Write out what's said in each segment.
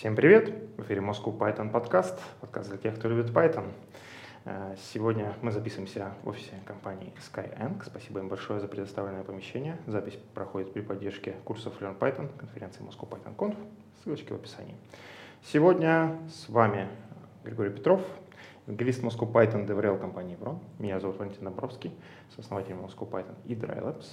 Всем привет! В эфире Moscow Python подкаст, подкаст для тех, кто любит Python. Э, сегодня мы записываемся в офисе компании Skyeng. Спасибо им большое за предоставленное помещение. Запись проходит при поддержке курсов Learn Python, конференции Moscow Python Conf. Ссылочки в описании. Сегодня с вами Григорий Петров, евангелист Moscow Python DevRel компании Evron. Меня зовут Валентин Домбровский, сооснователь Moscow Python и Dry Labs.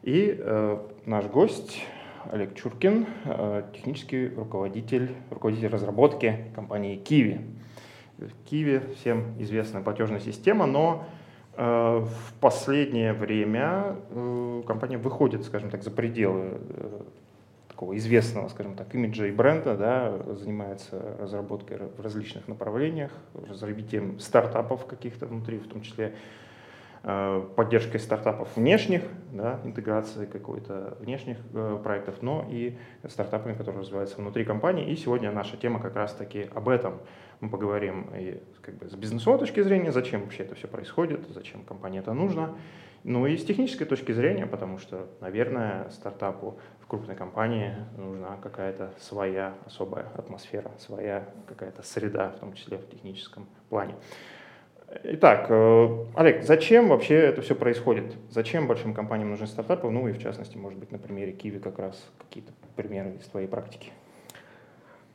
И э, наш гость Олег Чуркин, э, технический руководитель, руководитель разработки компании Kiwi. Kiwi всем известная платежная система, но э, в последнее время э, компания выходит, скажем так, за пределы такого известного, скажем так, имиджа и бренда, да, занимается разработкой в различных направлениях, развитием стартапов каких-то внутри, в том числе поддержкой стартапов внешних, да, интеграцией какой-то внешних э, проектов, но и стартапами, которые развиваются внутри компании. И сегодня наша тема как раз-таки об этом. Мы поговорим и как бы с бизнесовой точки зрения, зачем вообще это все происходит, зачем компании это нужно, ну и с технической точки зрения, потому что, наверное, стартапу в крупной компании нужна какая-то своя особая атмосфера, своя какая-то среда, в том числе в техническом плане. Итак, э, Олег, зачем вообще это все происходит? Зачем большим компаниям нужны стартапы? Ну и в частности, может быть, на примере Киви как раз какие-то примеры из твоей практики.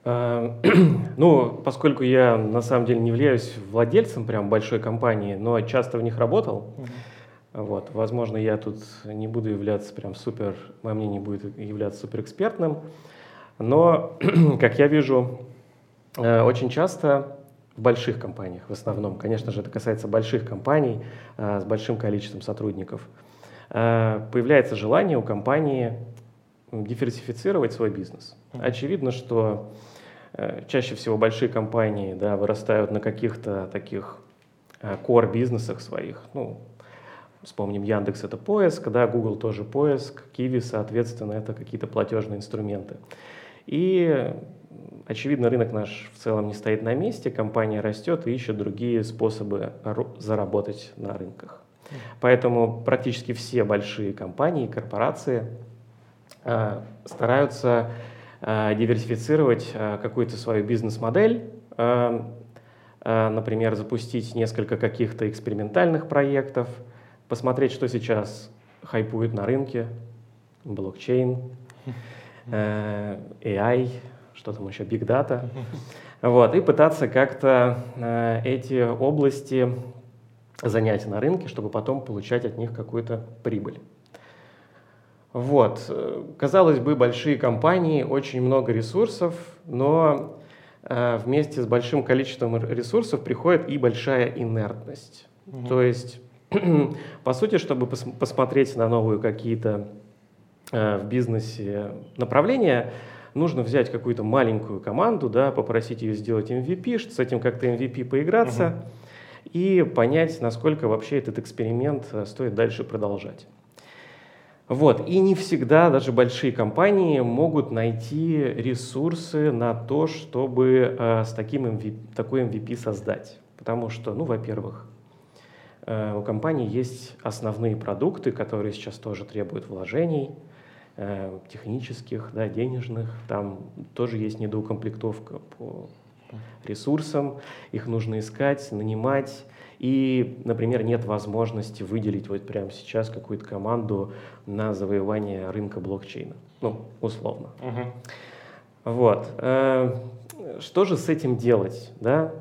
А, ну, поскольку я на самом деле не являюсь владельцем прям большой компании, но часто в них работал, угу. вот, возможно, я тут не буду являться прям супер, мое мнение будет являться суперэкспертным, но, как я вижу, э, очень часто в больших компаниях в основном. Конечно же, это касается больших компаний а, с большим количеством сотрудников. А, появляется желание у компании диверсифицировать свой бизнес. Очевидно, что а, чаще всего большие компании да, вырастают на каких-то таких core бизнесах своих. Ну, вспомним Яндекс это поиск, да, Google тоже поиск, Kiwi, соответственно, это какие-то платежные инструменты. И очевидно, рынок наш в целом не стоит на месте, компания растет и ищет другие способы заработать на рынках. Поэтому практически все большие компании, корпорации э, стараются э, диверсифицировать э, какую-то свою бизнес-модель, э, э, например, запустить несколько каких-то экспериментальных проектов, посмотреть, что сейчас хайпует на рынке, блокчейн, э, AI, что там еще, Big Data, вот, и пытаться как-то э, эти области занять на рынке, чтобы потом получать от них какую-то прибыль. Вот. Казалось бы, большие компании, очень много ресурсов, но э, вместе с большим количеством ресурсов приходит и большая инертность. Угу. То есть, по сути, чтобы пос посмотреть на новые какие-то э, в бизнесе направления, нужно взять какую-то маленькую команду, да, попросить ее сделать MVP, с этим как-то MVP поиграться угу. и понять, насколько вообще этот эксперимент э, стоит дальше продолжать. Вот. И не всегда даже большие компании могут найти ресурсы на то, чтобы э, с таким MVP, такой MVP создать. Потому что, ну, во-первых, э, у компании есть основные продукты, которые сейчас тоже требуют вложений – Э, технических, да, денежных. Там тоже есть недоукомплектовка по ресурсам, их нужно искать, нанимать. И, например, нет возможности выделить вот прямо сейчас какую-то команду на завоевание рынка блокчейна. Ну, условно. Угу. Вот. Э, что же с этим делать? Да?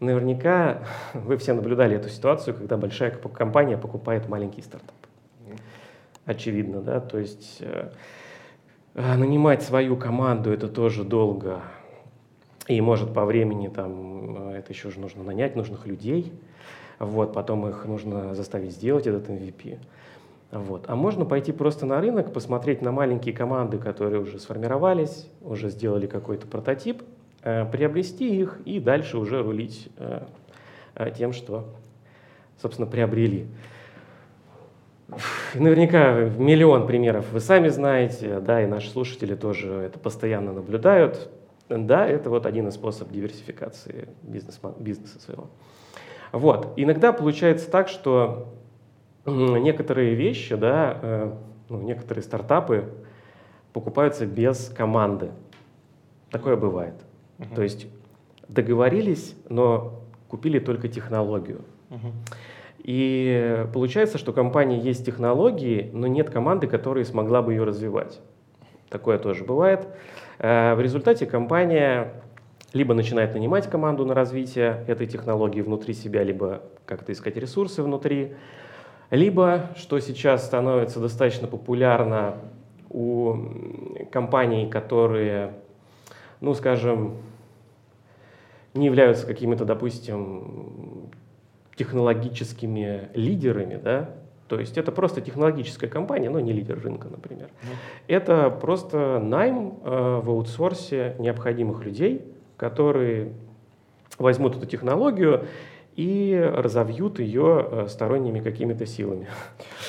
Наверняка вы все наблюдали эту ситуацию, когда большая компания покупает маленький стартап очевидно, да, то есть э, нанимать свою команду это тоже долго, и может по времени там э, это еще же нужно нанять нужных людей, вот, потом их нужно заставить сделать этот MVP. Вот. А можно пойти просто на рынок, посмотреть на маленькие команды, которые уже сформировались, уже сделали какой-то прототип, э, приобрести их и дальше уже рулить тем, что, собственно, приобрели. Наверняка миллион примеров вы сами знаете, да, и наши слушатели тоже это постоянно наблюдают. Да, это вот один из способов диверсификации бизнес, бизнеса своего. Вот. Иногда получается так, что некоторые вещи, да, э, ну, некоторые стартапы покупаются без команды. Такое бывает. Uh-huh. То есть договорились, но купили только технологию. Uh-huh. И получается, что у компании есть технологии, но нет команды, которая смогла бы ее развивать. Такое тоже бывает. Э, в результате компания либо начинает нанимать команду на развитие этой технологии внутри себя, либо как-то искать ресурсы внутри, либо, что сейчас становится достаточно популярно у компаний, которые, ну, скажем, не являются какими-то, допустим, технологическими лидерами, да, то есть это просто технологическая компания, но не лидер рынка, например. Mm. Это просто найм э, в аутсорсе необходимых людей, которые возьмут эту технологию и разовьют ее э, сторонними какими-то силами.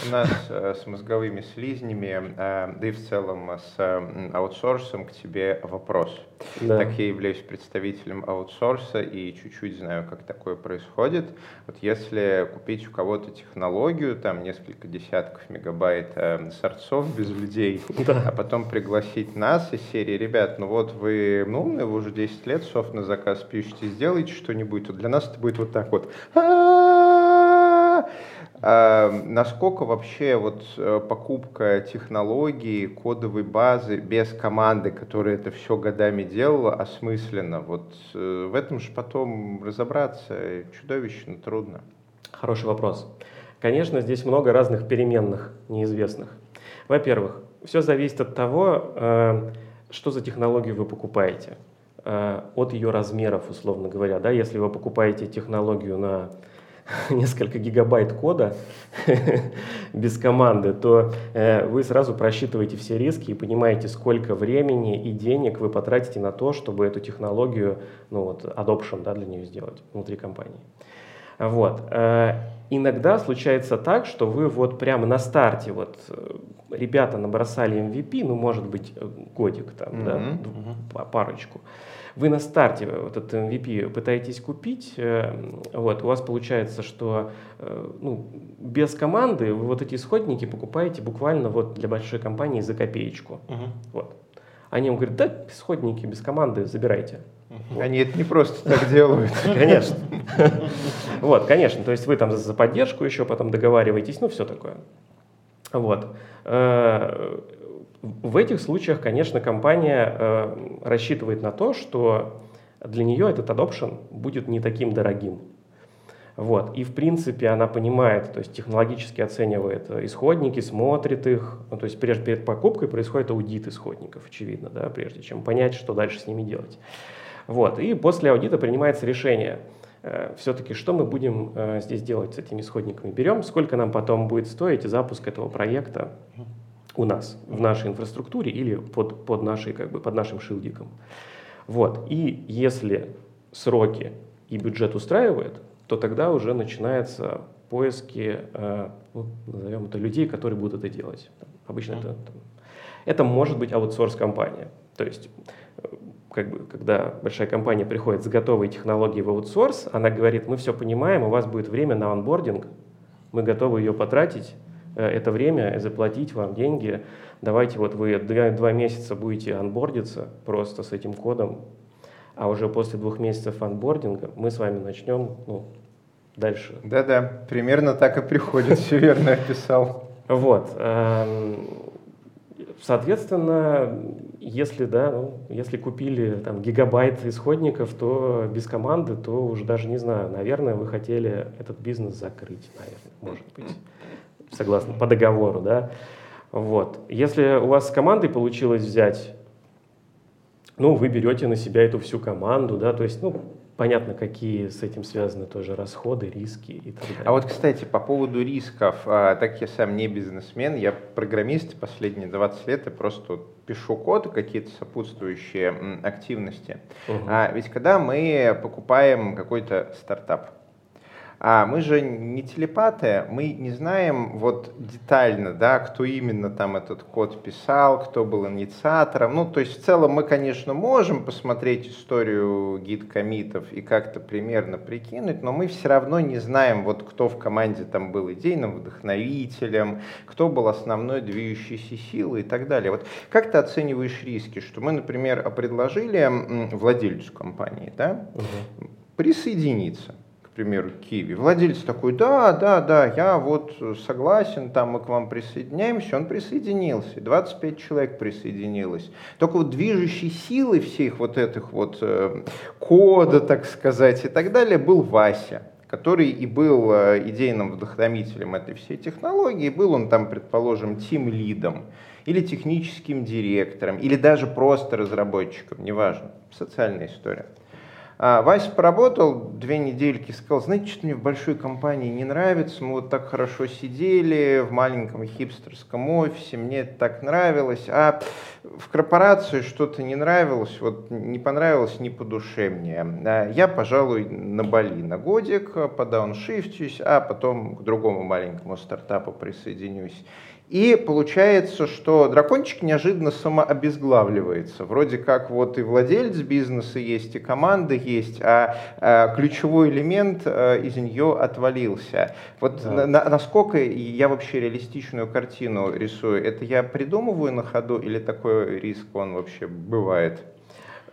У нас э, с мозговыми слизнями, э, да и в целом с аутсорсом к тебе вопрос. Да. Так я являюсь представителем аутсорса и чуть-чуть знаю, как такое происходит. Вот если купить у кого-то технологию, там несколько десятков мегабайт сорцов без людей, да. а потом пригласить нас из серии, ребят, ну вот вы, ну, вы уже 10 лет софт на заказ пишете, сделайте что-нибудь, то для нас это будет вот так вот вот а, насколько вообще вот э, покупка технологий, кодовой базы без команды, которая это все годами делала, осмысленно? Вот э, в этом же потом разобраться чудовищно трудно. Хороший вопрос. Конечно, здесь много разных переменных неизвестных. Во-первых, все зависит от того, э, что за технологию вы покупаете. Э, от ее размеров, условно говоря. Да? Если вы покупаете технологию на несколько гигабайт кода без команды, то э, вы сразу просчитываете все риски и понимаете, сколько времени и денег вы потратите на то, чтобы эту технологию, ну вот, adoption да, для нее сделать внутри компании. Вот. Э, иногда случается так, что вы вот прямо на старте, вот ребята набросали MVP, ну, может быть, годик там, mm-hmm. да, mm-hmm. парочку. Вы на старте вот этот MVP пытаетесь купить, э, вот, у вас получается, что э, ну, без команды вы вот эти исходники покупаете буквально вот для большой компании за копеечку. Uh-huh. Вот. Они вам говорят, да, исходники без команды забирайте. Вот. Они это не просто так делают. Конечно. Вот, конечно. То есть вы там за поддержку еще потом договариваетесь, ну, все такое. Вот. Э, в этих случаях, конечно, компания э, рассчитывает на то, что для нее этот adoption будет не таким дорогим. Вот. И в принципе она понимает, то есть технологически оценивает исходники, смотрит их. Ну, то есть прежде перед покупкой происходит аудит исходников, очевидно, да, прежде чем понять, что дальше с ними делать. Вот. И после аудита принимается решение, все-таки что мы будем э, здесь делать с этими исходниками. Берем, сколько нам потом будет стоить запуск этого проекта у нас, в нашей инфраструктуре или под, под, нашей, как бы, под нашим шилдиком. Вот. И если сроки и бюджет устраивает, то тогда уже начинаются поиски, э, ну, назовем это, людей, которые будут это делать. Обычно mm-hmm. это, это может быть аутсорс-компания. То есть, э, как бы, когда большая компания приходит с готовой технологией в аутсорс, она говорит, мы все понимаем, у вас будет время на онбординг, мы готовы ее потратить, Э, это время, заплатить вам деньги. Давайте вот вы два, два месяца будете анбордиться просто с этим кодом, а уже после двух месяцев анбординга мы с вами начнем ну, дальше. Да-да, примерно так и приходит, все верно описал. Вот. Соответственно, если, да, ну, если купили там, гигабайт исходников, то без команды, то уже даже не знаю, наверное, вы хотели этот бизнес закрыть, наверное, может быть согласно по договору, да. Вот. Если у вас с командой получилось взять, ну, вы берете на себя эту всю команду, да, то есть, ну, понятно, какие с этим связаны тоже расходы, риски и так далее. А вот, кстати, по поводу рисков, а, так я сам не бизнесмен, я программист последние 20 лет, и просто пишу код, какие-то сопутствующие активности. Угу. А ведь когда мы покупаем какой-то стартап, А мы же не телепаты, мы не знаем вот детально, да, кто именно там этот код писал, кто был инициатором. Ну, то есть в целом мы, конечно, можем посмотреть историю гид-комитов и как-то примерно прикинуть, но мы все равно не знаем, вот кто в команде там был идейным вдохновителем, кто был основной движущейся силой и так далее. Вот как ты оцениваешь риски, что мы, например, предложили владельцу компании, да, угу. присоединиться примеру, Киви. Владелец такой, да, да, да, я вот согласен, там мы к вам присоединяемся. Он присоединился, 25 человек присоединилось. Только вот движущей силой всех вот этих вот э, кода, так сказать, и так далее был Вася который и был э, идейным вдохновителем этой всей технологии, был он там, предположим, тим-лидом или техническим директором, или даже просто разработчиком, неважно, социальная история. А Вася поработал две недельки, сказал, знаете, что мне в большой компании не нравится, мы вот так хорошо сидели в маленьком хипстерском офисе, мне это так нравилось, а в корпорации что-то не нравилось, вот не понравилось не по душе мне. А я, пожалуй, на Бали на годик подауншифтюсь, а потом к другому маленькому стартапу присоединюсь. И получается, что дракончик неожиданно самообезглавливается. Вроде как вот и владелец бизнеса есть, и команда есть, а, а ключевой элемент а, из нее отвалился. Вот да. на, насколько я вообще реалистичную картину рисую, это я придумываю на ходу или такой риск он вообще бывает?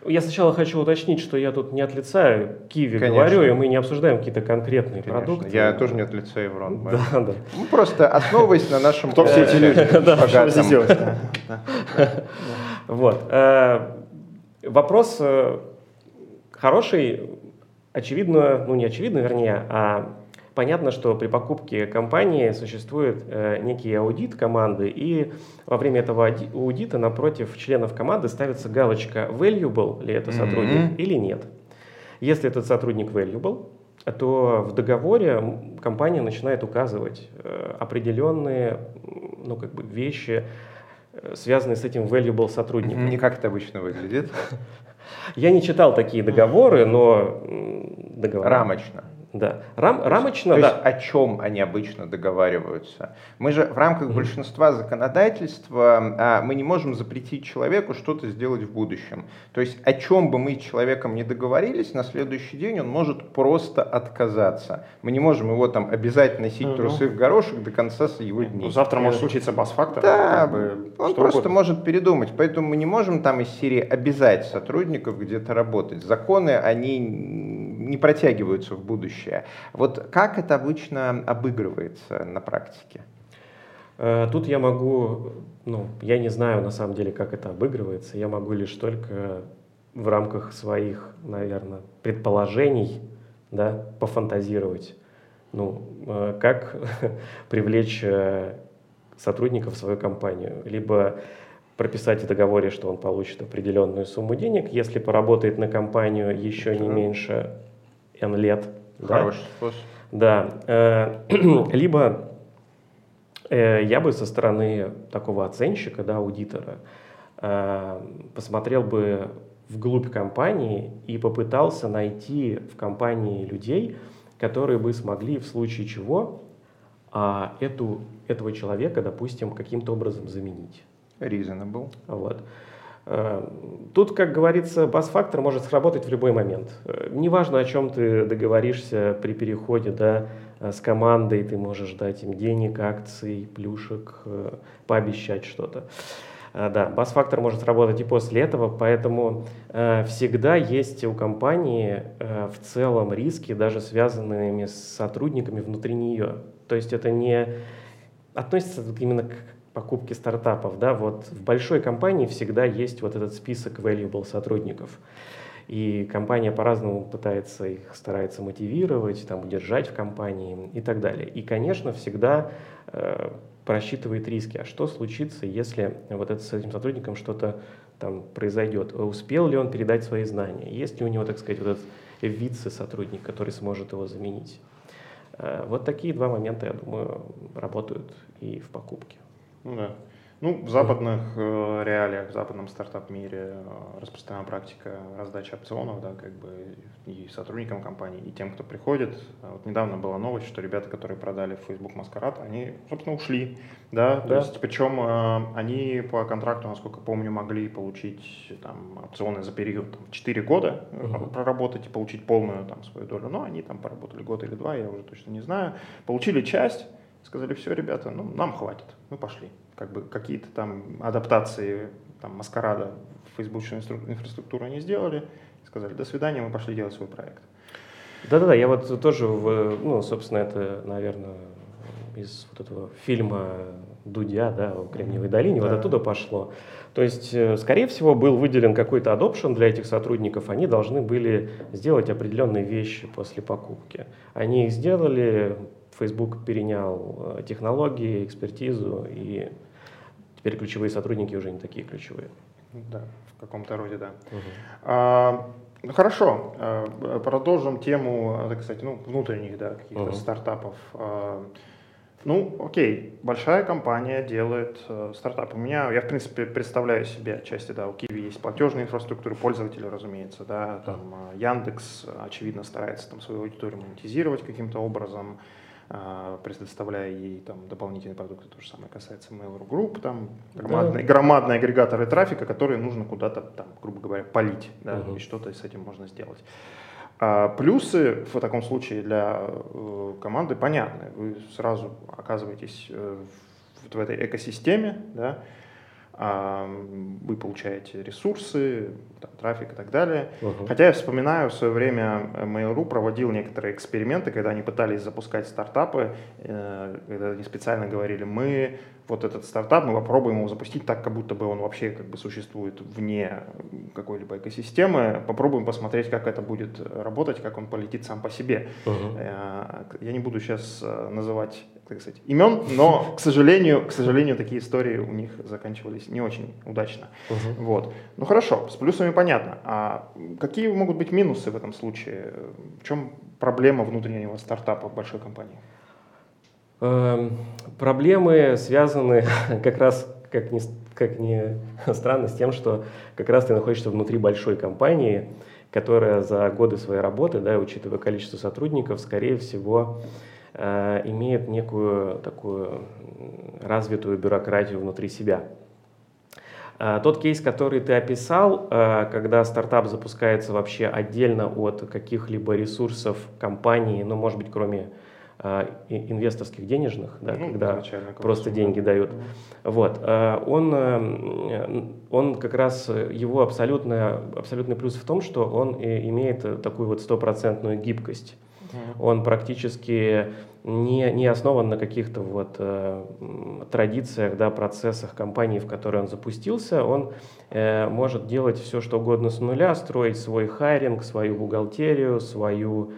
Я сначала хочу уточнить, что я тут не от лица Киви Конечно. говорю, и мы не обсуждаем какие-то конкретные Конечно. продукты. Я тоже не от лица Еврон. Да, да. Ну, просто основываясь на нашем... Кто все эти люди? Да, что делать? Вот. Э, вопрос э, хороший, очевидно, ну не очевидно, вернее, а Понятно, что при покупке компании существует э, некий аудит команды, и во время этого аудита напротив членов команды ставится галочка valuable ли это сотрудник mm-hmm. или нет. Если этот сотрудник valuable, то в договоре компания начинает указывать э, определенные ну, как бы вещи, э, связанные с этим valuable сотрудником. Не как это обычно выглядит. Я не читал такие договоры, но договоры. Рамочно. Да. Рам, рамочно, то да. есть о чем они обычно договариваются? Мы же в рамках mm-hmm. большинства законодательства а, мы не можем запретить человеку что-то сделать в будущем. То есть о чем бы мы с человеком не договорились, на следующий день он может просто отказаться. Мы не можем его там обязательно носить mm-hmm. трусы в горошек до конца его дней. Ну, завтра может случиться бас-фактор. Да, как бы, он просто угодно. может передумать. Поэтому мы не можем там из серии обязать сотрудников где-то работать. Законы, они не протягиваются в будущее. Вот как это обычно обыгрывается на практике? Э, тут я могу, ну, я не знаю на самом деле, как это обыгрывается. Я могу лишь только в рамках своих, наверное, предположений, да, пофантазировать. Ну, э, как привлечь э, сотрудников в свою компанию. Либо прописать в договоре, что он получит определенную сумму денег, если поработает на компанию еще не меньше N лет. Хороший да? способ. Да. Э, либо э, я бы со стороны такого оценщика, да, аудитора, э, посмотрел бы вглубь компании и попытался найти в компании людей, которые бы смогли в случае чего а, эту, этого человека, допустим, каким-то образом заменить. Reasonable. Вот. Э, тут, как говорится, бас-фактор может сработать в любой момент. Э, неважно, о чем ты договоришься при переходе да, э, с командой, ты можешь дать им денег, акций, плюшек, пообещать что-то. Да, бас-фактор может сработать и после этого, поэтому всегда есть у компании в целом риски, даже связанные с сотрудниками внутри нее. То есть это не относится именно к покупки стартапов, да, вот в большой компании всегда есть вот этот список valuable сотрудников. И компания по-разному пытается их, старается мотивировать, там, удержать в компании и так далее. И, конечно, всегда э, просчитывает риски. А что случится, если вот это, с этим сотрудником что-то там произойдет? Успел ли он передать свои знания? Есть ли у него, так сказать, вот этот вице-сотрудник, который сможет его заменить? Э, вот такие два момента, я думаю, работают и в покупке. Ну да. Ну, в западных э, реалиях, в западном стартап-мире э, распространена практика раздачи опционов, да, как бы и сотрудникам компании, и тем, кто приходит. Вот недавно была новость, что ребята, которые продали Facebook Маскарад, они, собственно, ушли, да, да. то есть, причем э, они по контракту, насколько помню, могли получить там опционы за период там, 4 года, uh-huh. проработать и получить полную там свою долю, но они там поработали год или два, я уже точно не знаю, получили часть, сказали, все, ребята, ну, нам хватит, мы пошли как бы какие-то там адаптации там, маскарада в фейсбучную инфраструктуру не сделали, сказали, до свидания, мы пошли делать свой проект. Да-да-да, я вот тоже, в, ну, собственно, это, наверное, из вот этого фильма Дудя, да, о Кремниевой долине, да. вот оттуда пошло. То есть, э, скорее всего, был выделен какой-то adoption для этих сотрудников, они должны были сделать определенные вещи после покупки. Они их сделали, Facebook перенял э, технологии, экспертизу, и теперь ключевые сотрудники уже не такие ключевые. Да, в каком-то роде, да. Угу. А, хорошо, а, продолжим тему, так сказать, ну, внутренних да, каких-то угу. стартапов. А, ну, окей, большая компания делает э, стартап. У меня, я в принципе представляю себе отчасти, да, у Киви есть платежная инфраструктура, пользователи, разумеется, да, там э, Яндекс, очевидно, старается там свою аудиторию монетизировать каким-то образом. Предоставляя ей там дополнительные продукты. То же самое касается Mail.ru Group, там громадные, да. громадные агрегаторы трафика, которые нужно куда-то там, грубо говоря, полить, да, угу. и что-то с этим можно сделать. А плюсы в таком случае для э, команды понятны. Вы сразу оказываетесь э, в, в этой экосистеме, да, вы получаете ресурсы, там, трафик и так далее. Uh-huh. Хотя я вспоминаю, в свое время Mail.ru проводил некоторые эксперименты, когда они пытались запускать стартапы, э, когда они специально говорили, мы вот этот стартап, мы попробуем его запустить так, как будто бы он вообще как бы существует вне какой-либо экосистемы, попробуем посмотреть, как это будет работать, как он полетит сам по себе. Uh-huh. Я не буду сейчас э, называть так сказать, имен, но, к сожалению, к сожалению, такие истории у них заканчивались не очень удачно. Uh-huh. Вот. Ну хорошо, с плюсами понятно. А какие могут быть минусы в этом случае? В чем проблема внутреннего стартапа в большой компании? Эм, проблемы связаны как раз, как ни, как ни странно, с тем, что как раз ты находишься внутри большой компании, которая за годы своей работы, да, учитывая количество сотрудников, скорее всего, имеет некую такую развитую бюрократию внутри себя. Э, тот кейс, который ты описал, э, когда стартап запускается вообще отдельно от каких-либо ресурсов компании, ну, может быть, кроме инвесторских денежных, да, ну, когда просто деньги да. дают. Вот, он, он как раз, его абсолютный, абсолютный плюс в том, что он имеет такую вот стопроцентную гибкость. Он практически не, не основан на каких-то вот э, традициях, да, процессах компании, в которой он запустился. Он э, может делать все, что угодно с нуля, строить свой хайринг, свою бухгалтерию, свою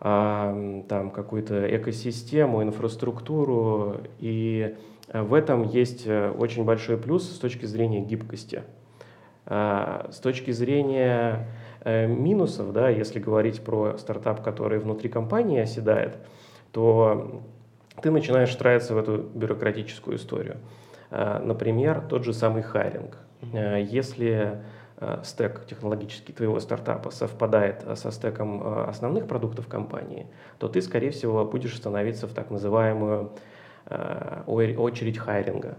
э, там какую-то экосистему, инфраструктуру. И в этом есть э, очень большой плюс с точки зрения гибкости. Э, с точки зрения Э, минусов, да, если говорить про стартап, который внутри компании оседает, то ты начинаешь встраиваться в эту бюрократическую историю. Э, например, тот же самый хайринг. Э, если стек технологический твоего стартапа совпадает со стеком основных продуктов компании, то ты, скорее всего, будешь становиться в так называемую очередь хайринга.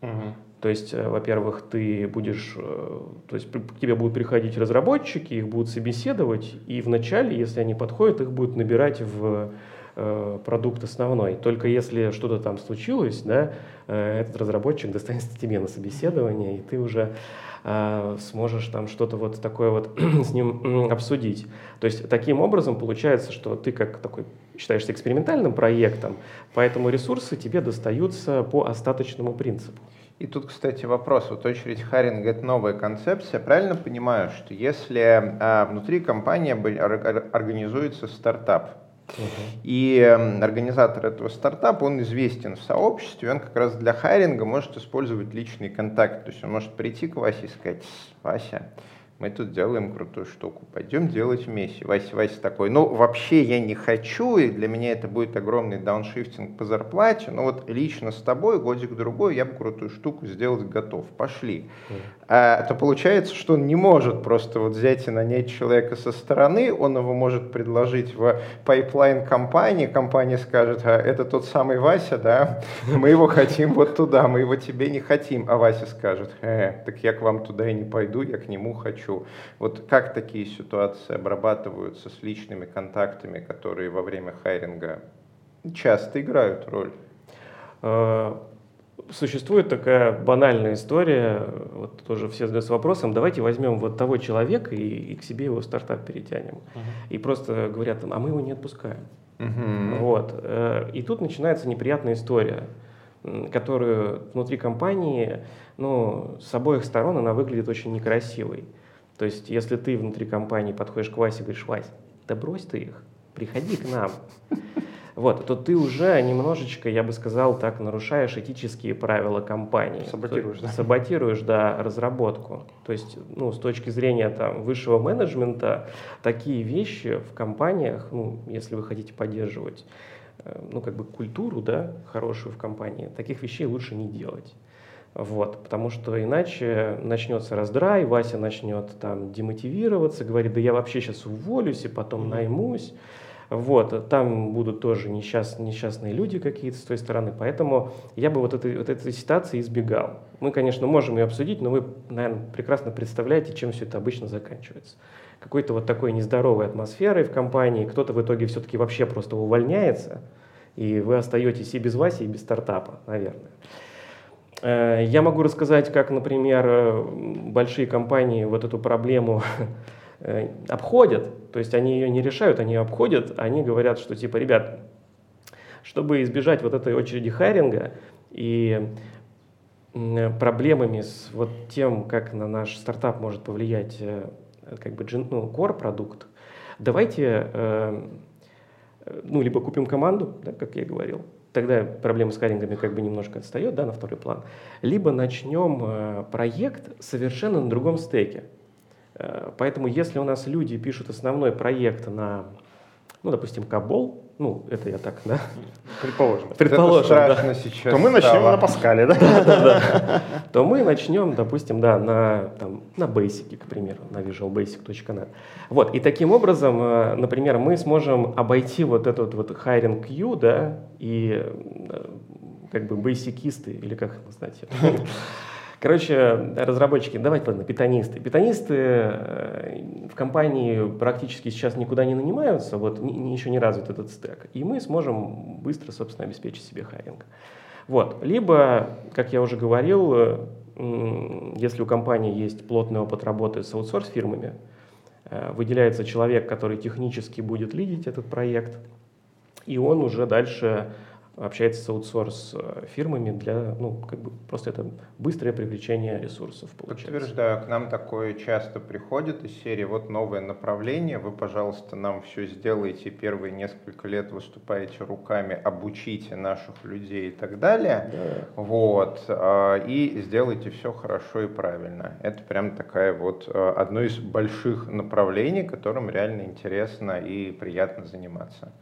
Угу. То есть, э, во-первых, ты будешь, э, то есть к тебе будут приходить разработчики, их будут собеседовать, и вначале, если они подходят, их будут набирать в э, продукт основной. Только если что-то там случилось, да, этот разработчик достанется тебе на собеседование, и ты уже сможешь там что-то вот такое вот с ним обсудить. То есть таким образом получается, что ты как такой считаешься экспериментальным проектом, поэтому ресурсы тебе достаются по остаточному принципу. И тут, кстати, вопрос. Вот очередь Харинга — это новая концепция. Правильно понимаю, что если а, внутри компании организуется стартап, Uh-huh. И организатор этого стартапа, он известен в сообществе, он как раз для хайринга может использовать личный контакт. То есть он может прийти к Васе и сказать, Вася, мы тут делаем крутую штуку, пойдем делать вместе. Вася, Вася такой, ну вообще я не хочу, и для меня это будет огромный дауншифтинг по зарплате, но вот лично с тобой годик-другой я бы крутую штуку сделать готов, пошли. А, то получается, что он не может просто вот взять и нанять человека со стороны, он его может предложить в pipeline компании, компания скажет, а, это тот самый Вася, да, мы его хотим вот туда, мы его тебе не хотим, а Вася скажет, э, так я к вам туда и не пойду, я к нему хочу хочу. Вот как такие ситуации обрабатываются с личными контактами, которые во время хайринга часто играют роль? А, существует такая банальная история, вот тоже все задаются вопросом, давайте возьмем вот того человека и, и к себе его в стартап перетянем. Uh-huh. И просто говорят, а мы его не отпускаем. Uh-huh. Вот. Э, и тут начинается неприятная история, которую внутри компании, ну, с обоих сторон она выглядит очень некрасивой. То есть, если ты внутри компании подходишь к Васе и говоришь, Вась, да брось ты их, приходи к нам. Вот, то ты уже немножечко, я бы сказал так, нарушаешь этические правила компании. Саботируешь, да? Саботируешь, да, разработку. То есть, ну, с точки зрения там, высшего менеджмента, такие вещи в компаниях, ну, если вы хотите поддерживать, э, ну, как бы культуру, да, хорошую в компании, таких вещей лучше не делать. Вот, потому что иначе начнется раздрай, Вася начнет там демотивироваться, говорит, да я вообще сейчас уволюсь и потом наймусь. Вот, там будут тоже несчаст, несчастные люди какие-то с той стороны, поэтому я бы вот этой, вот этой ситуации избегал. Мы, конечно, можем ее обсудить, но вы, наверное, прекрасно представляете, чем все это обычно заканчивается. Какой-то вот такой нездоровой атмосферой в компании, кто-то в итоге все-таки вообще просто увольняется, и вы остаетесь и без Васи, и без стартапа, наверное. Э, я могу рассказать, как, например, э, большие компании вот эту проблему э, обходят, то есть они ее не решают, они ее обходят, они говорят, что типа, ребят, чтобы избежать вот этой очереди хайринга и проблемами с вот тем, как на наш стартап может повлиять как бы ну, core продукт, давайте ну, либо купим команду, да, как я говорил, тогда проблема с харингами как бы немножко отстает да, на второй план. Либо начнем э, проект совершенно на другом стеке. Э, поэтому если у нас люди пишут основной проект на, ну, допустим, Кабол, ну, это я так, да? Предположим. Предположим, это да. сейчас То мы начнем стало. на Паскале, да? Да, да, да. То мы начнем, допустим, да, на, там, на Basic, к примеру, на visualbasic.net. Вот, и таким образом, э, например, мы сможем обойти вот этот вот hiring queue, да, и э, как бы бейсикисты, или как их назвать, Короче, разработчики, давайте, ладно, питанисты. Питанисты э, в компании практически сейчас никуда не нанимаются, вот еще не развит этот стек. И мы сможем быстро, собственно, обеспечить себе хайринг. Вот. Либо, как я уже говорил, э, если у компании есть плотный опыт работы с аутсорс-фирмами, э, выделяется человек, который технически будет лидить этот проект, и он уже дальше общается с аутсорс э, фирмами для, ну, как бы просто это быстрое привлечение ресурсов получается. Подтверждаю, к нам такое часто приходит из серии, вот новое направление, вы, пожалуйста, нам все сделаете, первые несколько лет выступаете руками, обучите наших людей и так далее, да. вот, а, и сделайте все хорошо и правильно. Это прям такая вот э, одно из больших направлений, которым реально интересно и приятно заниматься.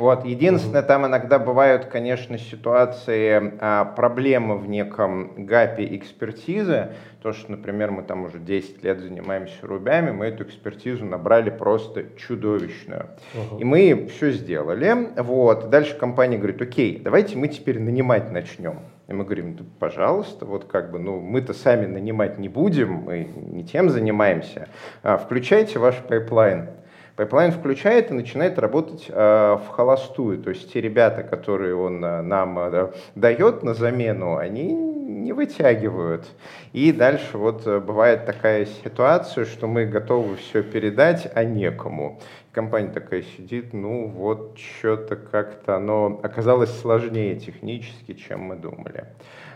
Вот. Единственное, там иногда бывают, конечно, ситуации а, проблемы в неком гапе экспертизы. То, что, например, мы там уже 10 лет занимаемся рубями, мы эту экспертизу набрали просто чудовищную. Uh-huh. И мы все сделали. Вот. Дальше компания говорит, окей, давайте мы теперь нанимать начнем. И мы говорим, да, пожалуйста, вот как бы, ну, мы-то сами нанимать не будем, мы не тем занимаемся. А, включайте ваш pipeline. Pipeline включает и начинает работать э, в холостую. То есть те ребята, которые он э, нам э, дает на замену, они не вытягивают. И дальше вот бывает такая ситуация, что мы готовы все передать, а некому. Компания такая сидит, ну вот что-то как-то оно оказалось сложнее технически, чем мы думали.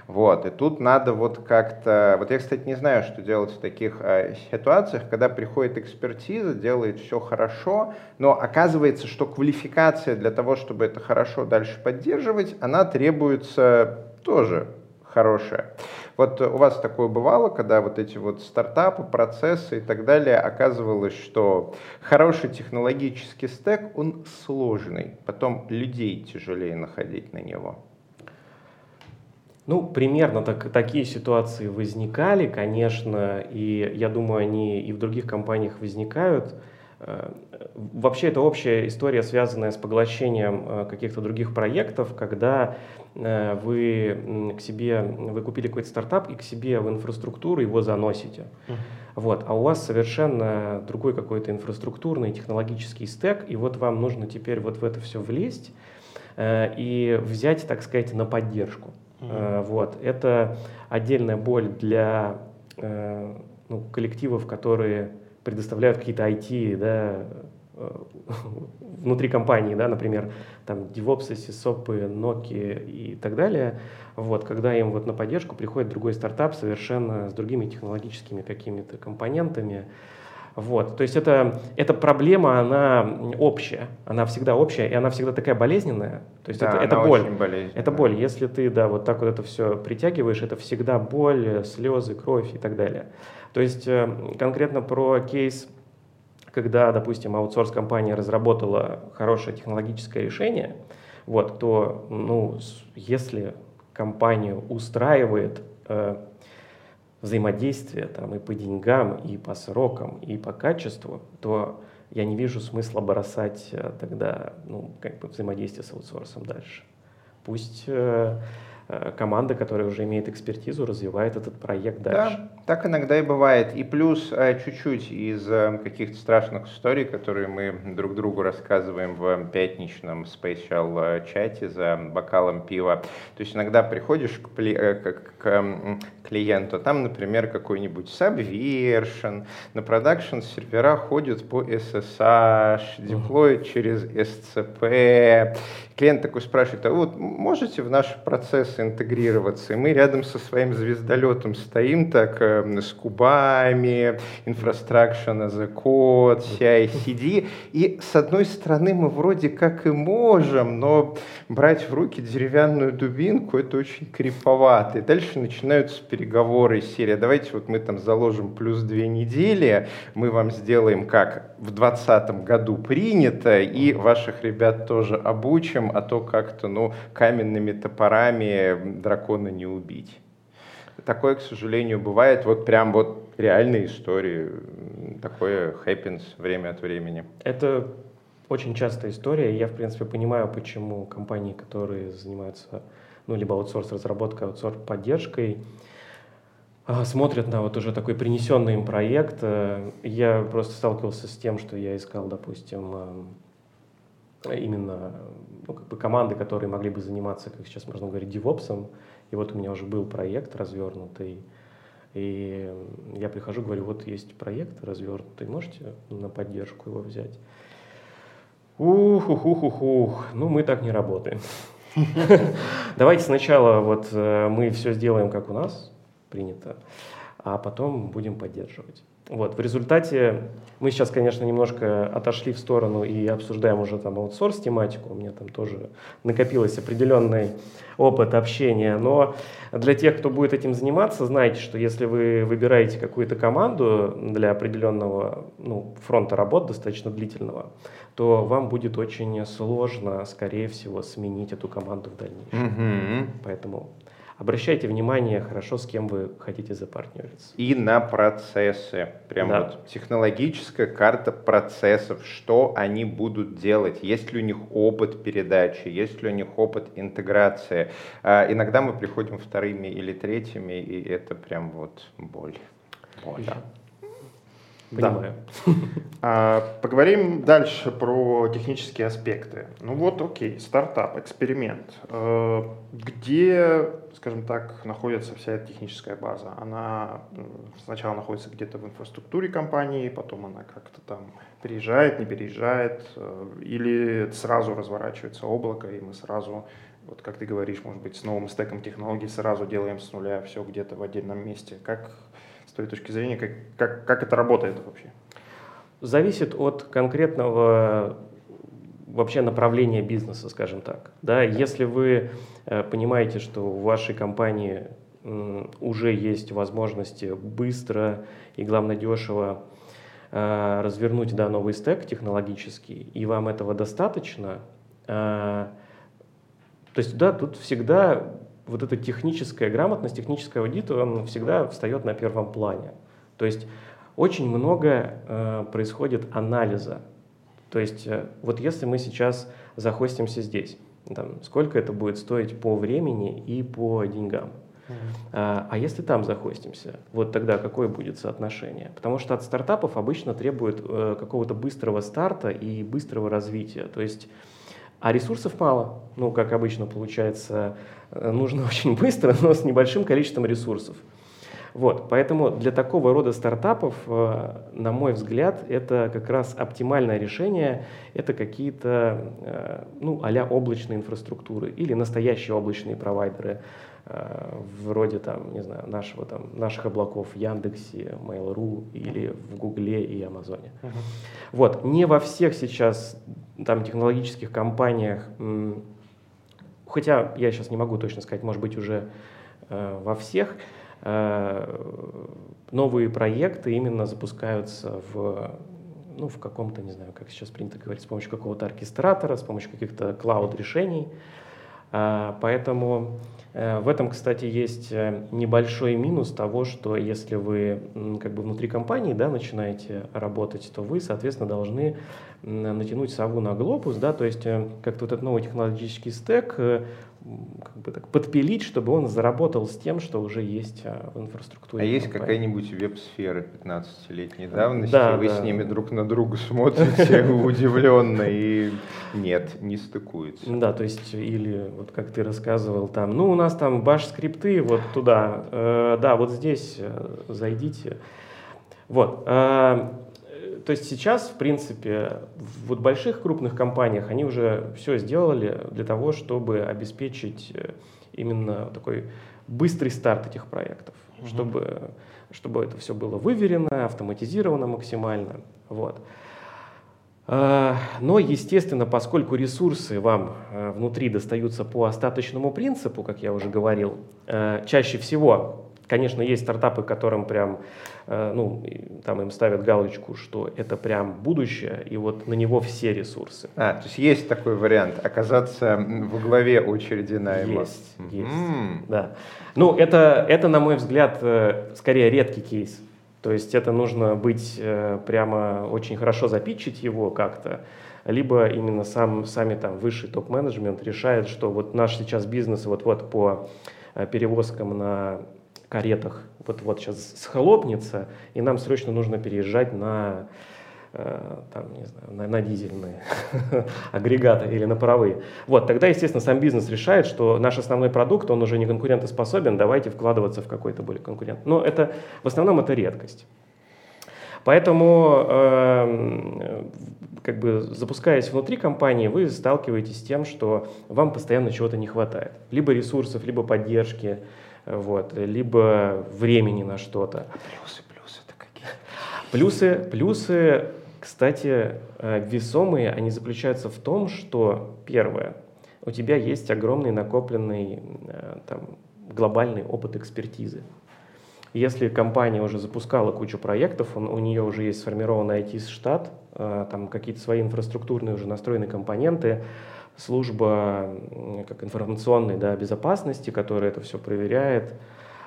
Вот, и тут надо вот как-то... Вот я, кстати, не знаю, что делать в таких э, ситуациях, когда приходит экспертиза, делает все хорошо, но оказывается, что квалификация для того, чтобы это хорошо дальше поддерживать, она требуется тоже хорошая. Вот у вас такое бывало, когда вот эти вот стартапы, процессы и так далее, оказывалось, что хороший технологический стек, он сложный, потом людей тяжелее находить на него. Ну, примерно так, такие ситуации возникали, конечно, и я думаю, они и в других компаниях возникают. Э, вообще это общая история, связанная с поглощением э, каких-то других проектов, когда э, вы к себе, вы купили какой-то стартап и к себе в инфраструктуру его заносите. Uh-huh. Вот, а у вас совершенно другой какой-то инфраструктурный технологический стек, и вот вам нужно теперь вот в это все влезть и взять, так сказать, на поддержку. Uh-huh. Вот, это отдельная боль для ну, коллективов, которые предоставляют какие-то IT, да, э, внутри компании, да, например, там DevOps, SysOp, Nokia и так далее, вот, когда им вот на поддержку приходит другой стартап совершенно с другими технологическими какими-то компонентами, вот, то есть это, эта проблема, она общая, она всегда общая, и она всегда такая болезненная. То есть да, это, это боль. Это боль. Если ты, да, вот так вот это все притягиваешь, это всегда боль, слезы, кровь и так далее. То есть э, конкретно про кейс, когда, допустим, аутсорс-компания разработала хорошее технологическое решение, вот, то, ну, если компанию устраивает э, взаимодействие там, и по деньгам, и по срокам, и по качеству, то я не вижу смысла бросать э, тогда ну, как бы взаимодействие с аутсорсом дальше. Пусть Э, команда, которая уже имеет экспертизу, развивает этот проект дальше. Да, так иногда и бывает. И плюс э, чуть-чуть из э, каких-то страшных историй, которые мы друг другу рассказываем в пятничном специал чате за бокалом пива. То есть иногда приходишь к, к, к клиенту, там, например, какой-нибудь Subversion, на продакшн сервера ходят по SSH, деплоят через SCP. Клиент такой спрашивает, а вот можете в наш процесс процессы интегрироваться. И мы рядом со своим звездолетом стоим так э, с кубами, infrastructure as a code, CI-CD. И с одной стороны мы вроде как и можем, но брать в руки деревянную дубинку это очень криповато. И дальше начинаются переговоры серия. Давайте вот мы там заложим плюс две недели, мы вам сделаем как в 2020 году принято, и ваших ребят тоже обучим, а то как-то, ну, каменными топорами дракона не убить. Такое, к сожалению, бывает. Вот прям вот реальные истории. Такое happens время от времени. Это очень частая история. Я, в принципе, понимаю, почему компании, которые занимаются ну, либо аутсорс-разработкой, аутсорс-поддержкой, а, смотрят на вот уже такой принесенный им проект. Я просто сталкивался с тем, что я искал, допустим, именно ну, как бы команды, которые могли бы заниматься, как сейчас можно говорить, девопсом. И вот у меня уже был проект развернутый. И я прихожу, говорю, вот есть проект развернутый, можете на поддержку его взять? Ух, ух, ух, ух, ух. Ну, мы так не работаем. Давайте сначала вот э, мы все сделаем, как у нас принято, а потом будем поддерживать. Вот, в результате мы сейчас, конечно, немножко отошли в сторону и обсуждаем уже там аутсорс тематику. У меня там тоже накопилось определенный опыт общения. Но для тех, кто будет этим заниматься, знайте, что если вы выбираете какую-то команду для определенного ну, фронта работ достаточно длительного, то вам будет очень сложно, скорее всего, сменить эту команду в дальнейшем. Mm-hmm. Поэтому Обращайте внимание хорошо, с кем вы хотите запартнериться. И на процессы. Прям да. вот технологическая карта процессов, что они будут делать, есть ли у них опыт передачи, есть ли у них опыт интеграции. А, иногда мы приходим вторыми или третьими, и это прям вот боль. боль. Да. Понимаю. Да. А, поговорим дальше про технические аспекты. Ну вот, окей, стартап, эксперимент. А, где, скажем так, находится вся эта техническая база? Она сначала находится где-то в инфраструктуре компании, потом она как-то там переезжает, не переезжает, э, или сразу разворачивается облако, и мы сразу вот как ты говоришь, может быть, с новым стеком технологий сразу делаем с нуля все где-то в отдельном месте. Как, той точки зрения, как, как, как это работает вообще? Зависит от конкретного вообще направления бизнеса, скажем так. Да, если вы э, понимаете, что в вашей компании уже есть возможности быстро и, главное, дешево э, развернуть да, новый стек технологический, и вам этого достаточно, э, то есть, да, тут всегда вот эта техническая грамотность, техническая аудит, он всегда встает на первом плане. То есть очень много э, происходит анализа. То есть э, вот если мы сейчас захостимся здесь, там, сколько это будет стоить по времени и по деньгам. А, а если там захостимся, вот тогда какое будет соотношение? Потому что от стартапов обычно требуют э, какого-то быстрого старта и быстрого развития. То есть, а ресурсов мало. Ну, как обычно получается, э, нужно очень быстро, но с небольшим количеством ресурсов. Вот, поэтому для такого рода стартапов, э, на мой взгляд, это как раз оптимальное решение. Это какие-то, э, ну, а облачные инфраструктуры или настоящие облачные провайдеры, вроде там, не знаю, нашего, там, наших облаков в Яндексе, Mail.ru или в Гугле и Амазоне. Uh-huh. Вот, не во всех сейчас там технологических компаниях, хотя я сейчас не могу точно сказать, может быть, уже во всех, Э, новые проекты именно запускаются в, ну, в каком-то, не знаю, как сейчас принято говорить, с помощью какого-то оркестратора, с помощью каких-то клауд-решений. Э, поэтому э, в этом, кстати, есть небольшой минус того, что если вы как бы внутри компании да, начинаете работать, то вы, соответственно, должны натянуть сову на глобус, да, то есть как-то вот этот новый технологический стек, как бы так подпилить, чтобы он заработал с тем, что уже есть а, в инфраструктуре. А есть какая-нибудь веб-сфера 15-летней давности, да, вы да. с ними друг на друга смотрите удивленно и нет, не стыкуется. Да, то есть или вот как ты рассказывал там, ну у нас там баш скрипты вот туда, э, да, вот здесь э, зайдите. Вот. То есть сейчас, в принципе, в вот больших крупных компаниях они уже все сделали для того, чтобы обеспечить э, именно такой быстрый старт этих проектов, угу. чтобы, чтобы это все было выверено, автоматизировано максимально. Вот. А, но, естественно, поскольку ресурсы вам э, внутри достаются по остаточному принципу, как я уже говорил, э, чаще всего Конечно, есть стартапы, которым прям, э, ну, там им ставят галочку, что это прям будущее, и вот на него все ресурсы. А, то есть есть такой вариант, оказаться во главе очереди найма. Есть, mm-hmm. есть, да. Ну, это, это, на мой взгляд, э, скорее редкий кейс. То есть это нужно быть э, прямо очень хорошо запитчить его как-то, либо именно сам, сами там высший топ-менеджмент решает, что вот наш сейчас бизнес вот-вот по перевозкам на каретах вот-вот сейчас схлопнется, и нам срочно нужно переезжать на, э, там, не знаю, на, на дизельные агрегаты или на паровые. Вот, тогда, естественно, сам бизнес решает, что наш основной продукт, он уже не конкурентоспособен, давайте вкладываться в какой-то более конкурент. Но это, в основном это редкость. Поэтому, э, как бы запускаясь внутри компании, вы сталкиваетесь с тем, что вам постоянно чего-то не хватает. Либо ресурсов, либо поддержки, вот, либо времени на что-то. Плюсы, плюсы-то какие? Плюсы, плюсы, кстати, э, весомые, они заключаются в том, что, первое, у тебя есть огромный накопленный э, там, глобальный опыт экспертизы. Если компания уже запускала кучу проектов, он, у нее уже есть сформированный IT-штат, э, там какие-то свои инфраструктурные уже настроенные компоненты, служба как информационной да, безопасности, которая это все проверяет,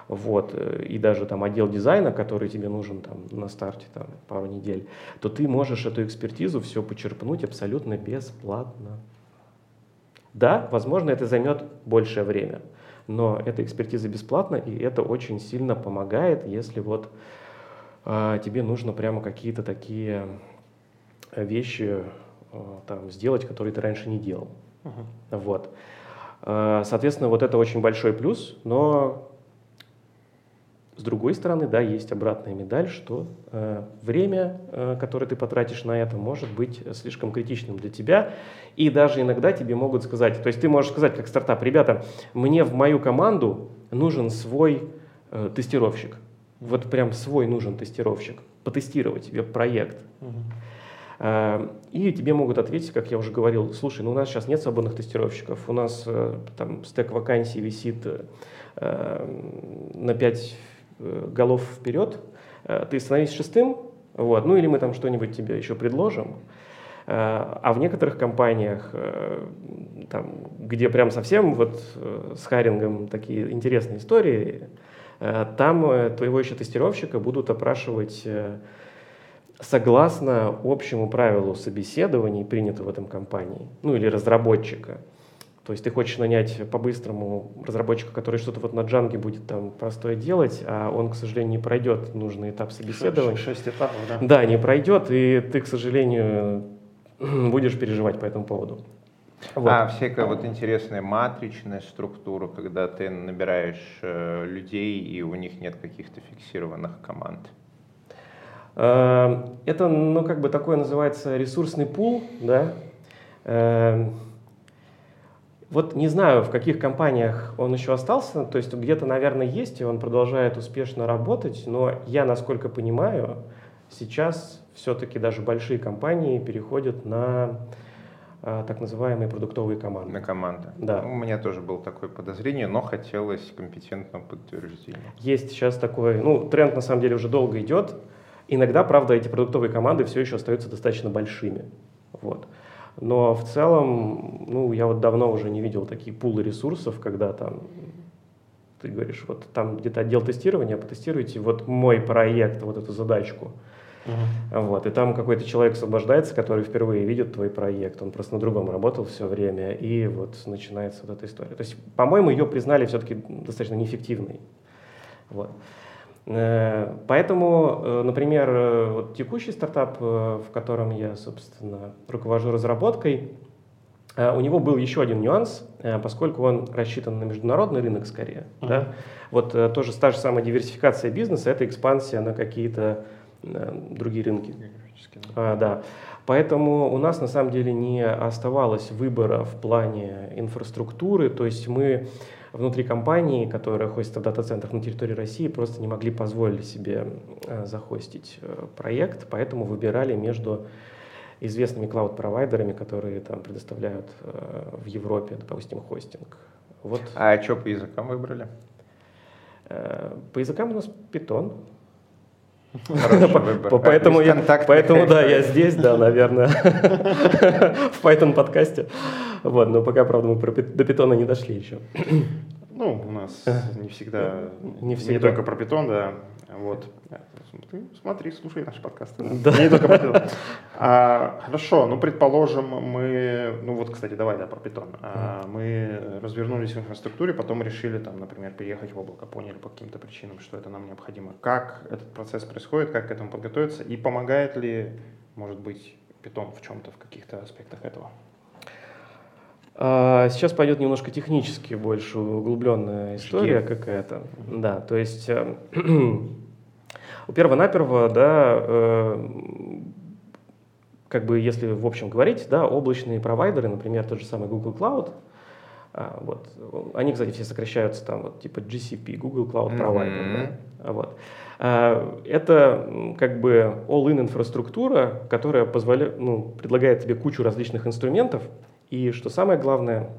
вот, э, и даже там отдел дизайна, который тебе нужен там на старте там, пару недель, то ты можешь эту экспертизу все почерпнуть абсолютно бесплатно. Да, возможно, это займет большее время, но эта экспертиза бесплатна, и это очень сильно помогает, если вот э, тебе нужно прямо какие-то такие вещи Э, там, сделать, которые ты раньше не делал. Uh-huh. Вот. Э, соответственно, вот это очень большой плюс, но с другой стороны, да, есть обратная медаль, что э, время, э, которое ты потратишь на это, может быть слишком критичным для тебя. И даже иногда тебе могут сказать, то есть ты можешь сказать как стартап, ребята, мне в мою команду нужен свой э, тестировщик. Вот прям свой нужен тестировщик. Потестировать веб-проект. Uh-huh. И тебе могут ответить, как я уже говорил, слушай, ну у нас сейчас нет свободных тестировщиков, у нас там стек вакансий висит на 5 голов вперед, ты становись шестым, вот, ну или мы там что-нибудь тебе еще предложим, Э, а в некоторых компаниях, э, там, где прям совсем вот э, с харингом такие интересные истории, там твоего еще тестировщика будут опрашивать согласно общему правилу собеседований, принятого в этом компании, ну или разработчика. То есть ты хочешь нанять по-быстрому разработчика, который что-то вот на джанге будет там простое делать, а он, к сожалению, не пройдет нужный этап собеседования. Шесть этапов, да? Да, не пройдет, и ты, к сожалению, будешь переживать по этому поводу. Вот. А всякая вот интересная матричная структура, когда ты набираешь э, людей и у них нет каких-то фиксированных команд. Э, это, ну, как бы такое называется ресурсный пул, да. Э, вот не знаю, в каких компаниях он еще остался, то есть где-то, наверное, есть, и он продолжает успешно работать, но я, насколько понимаю, сейчас все-таки даже большие компании переходят на а, так называемые продуктовые команды. На команды. Да. У меня тоже было такое подозрение, но хотелось компетентного подтверждения. Есть сейчас такой, ну, тренд на самом деле уже долго идет. Иногда, правда, эти продуктовые команды все еще остаются достаточно большими. Вот. Но в целом, ну, я вот давно уже не видел такие пулы ресурсов, когда там ты говоришь, вот там где-то отдел тестирования, потестируйте вот мой проект, вот эту задачку. Uh-huh. Вот, и там какой-то человек освобождается, который впервые видит твой проект. Он просто на другом работал все время, и вот начинается вот эта история. То есть, по-моему, ее признали все-таки достаточно неэффективной. Вот. Э, поэтому, э, например, э, вот текущий стартап, в котором я, собственно, руковожу разработкой, у него был еще один нюанс, поскольку он рассчитан на международный рынок скорее. Uh-huh. Да? Вот тоже та же самая диверсификация бизнеса – это экспансия на какие-то другие рынки. А, да. Поэтому у нас на самом деле не оставалось выбора в плане инфраструктуры, то есть мы внутри компании, которая хостит в дата-центрах на территории России, просто не могли позволить себе э, захостить э, проект, поэтому выбирали между известными клауд-провайдерами, которые там предоставляют э, в Европе, допустим, хостинг. Вот. А что по языкам выбрали? По языкам у нас Python, Поэтому, я, поэтому да, я здесь, да, наверное, в Python подкасте. Вот, но пока, правда, мы до питона не дошли еще. Ну, у нас не всегда, не, всегда. не только про питон, да. Вот. Ты смотри, слушай наши подкасты. Да. Не только про питон. А, хорошо, ну, предположим, мы, ну вот, кстати, давай, да, про питон. А, мы развернулись в инфраструктуре, потом решили, там, например, переехать в облако, поняли по каким-то причинам, что это нам необходимо. Как этот процесс происходит, как к этому подготовиться, и помогает ли, может быть, питон в чем-то, в каких-то аспектах этого? А, сейчас пойдет немножко технически больше углубленная история какая-то. Да, то есть э, у перво-наперво, да, э, как бы если в общем говорить, да, облачные провайдеры, например, тот же самый Google Cloud, а, вот, они, кстати, все сокращаются там, вот, типа GCP, Google Cloud Provider, mm-hmm. да, вот. А, это как бы all-in инфраструктура, которая позволяет, ну, предлагает тебе кучу различных инструментов, и что самое главное,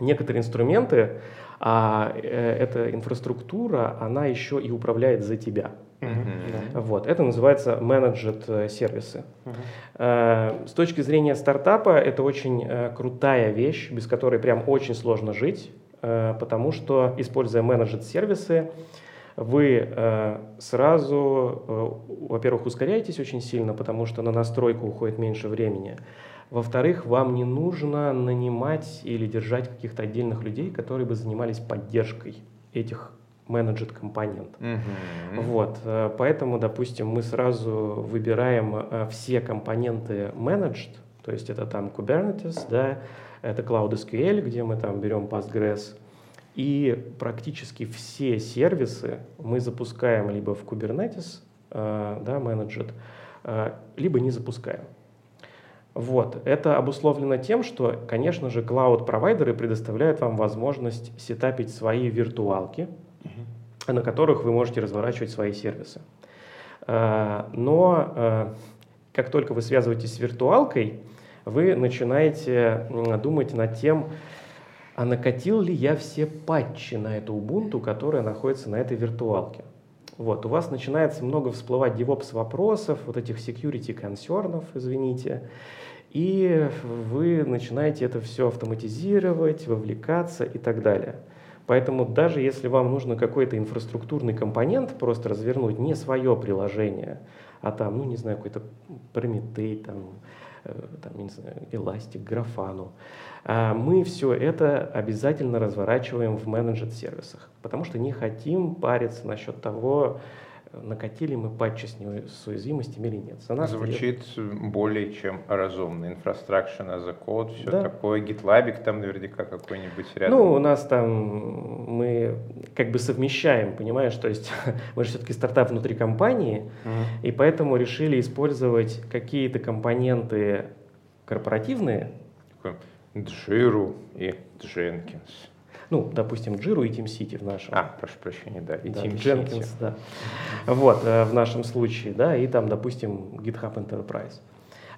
некоторые инструменты, а э, эта инфраструктура, она еще и управляет за тебя. Uh-huh. Вот. Это называется менеджет э, сервисы. Uh-huh. С точки зрения стартапа это очень крутая вещь, без которой прям очень сложно жить, потому что, используя менеджет сервисы, вы сразу, во-первых, ускоряетесь очень сильно, потому что на настройку уходит меньше времени. Во-вторых, вам не нужно нанимать или держать каких-то отдельных людей, которые бы занимались поддержкой этих менеджет компонент. Uh-huh. Вот, э, поэтому, допустим, мы сразу выбираем э, все компоненты managed, то есть это там Kubernetes, да, это Cloud SQL, где мы там берем Postgres, и практически все сервисы мы запускаем либо в Kubernetes, э, да, managed, либо не запускаем. Вот. Это обусловлено тем, что, конечно же, клауд-провайдеры предоставляют вам возможность сетапить свои виртуалки, на которых вы можете разворачивать свои сервисы. А, но а, как только вы связываетесь с виртуалкой, вы начинаете думать над тем, а накатил ли я все патчи на эту Ubuntu, которая находится на этой виртуалке. Вот, у вас начинается много всплывать DevOps вопросов, вот этих security консернов, извините, и вы начинаете это все автоматизировать, вовлекаться и так далее. Поэтому даже если вам нужно какой-то инфраструктурный компонент просто развернуть, не свое приложение, а там, ну не знаю, какой-то Прометей, там, там, не знаю, Эластик, Графану, а мы все это обязательно разворачиваем в менеджер-сервисах, потому что не хотим париться насчет того, накатили мы патчи с, с уязвимостями или нет. За нас Звучит это... более чем разумно. Infrastructure as a code, все да. такое. GitLab там наверняка какой-нибудь рядом. Ну, у нас там мы как бы совмещаем, понимаешь, то есть мы же все-таки стартап внутри компании, угу. и поэтому решили использовать какие-то компоненты корпоративные, Джиру и Дженкинс. Ну, допустим, Джиру и TeamCity в нашем. А, прошу прощения, да, и да, Jenkins, да. Вот, э, в нашем случае, да, и там, допустим, GitHub Enterprise.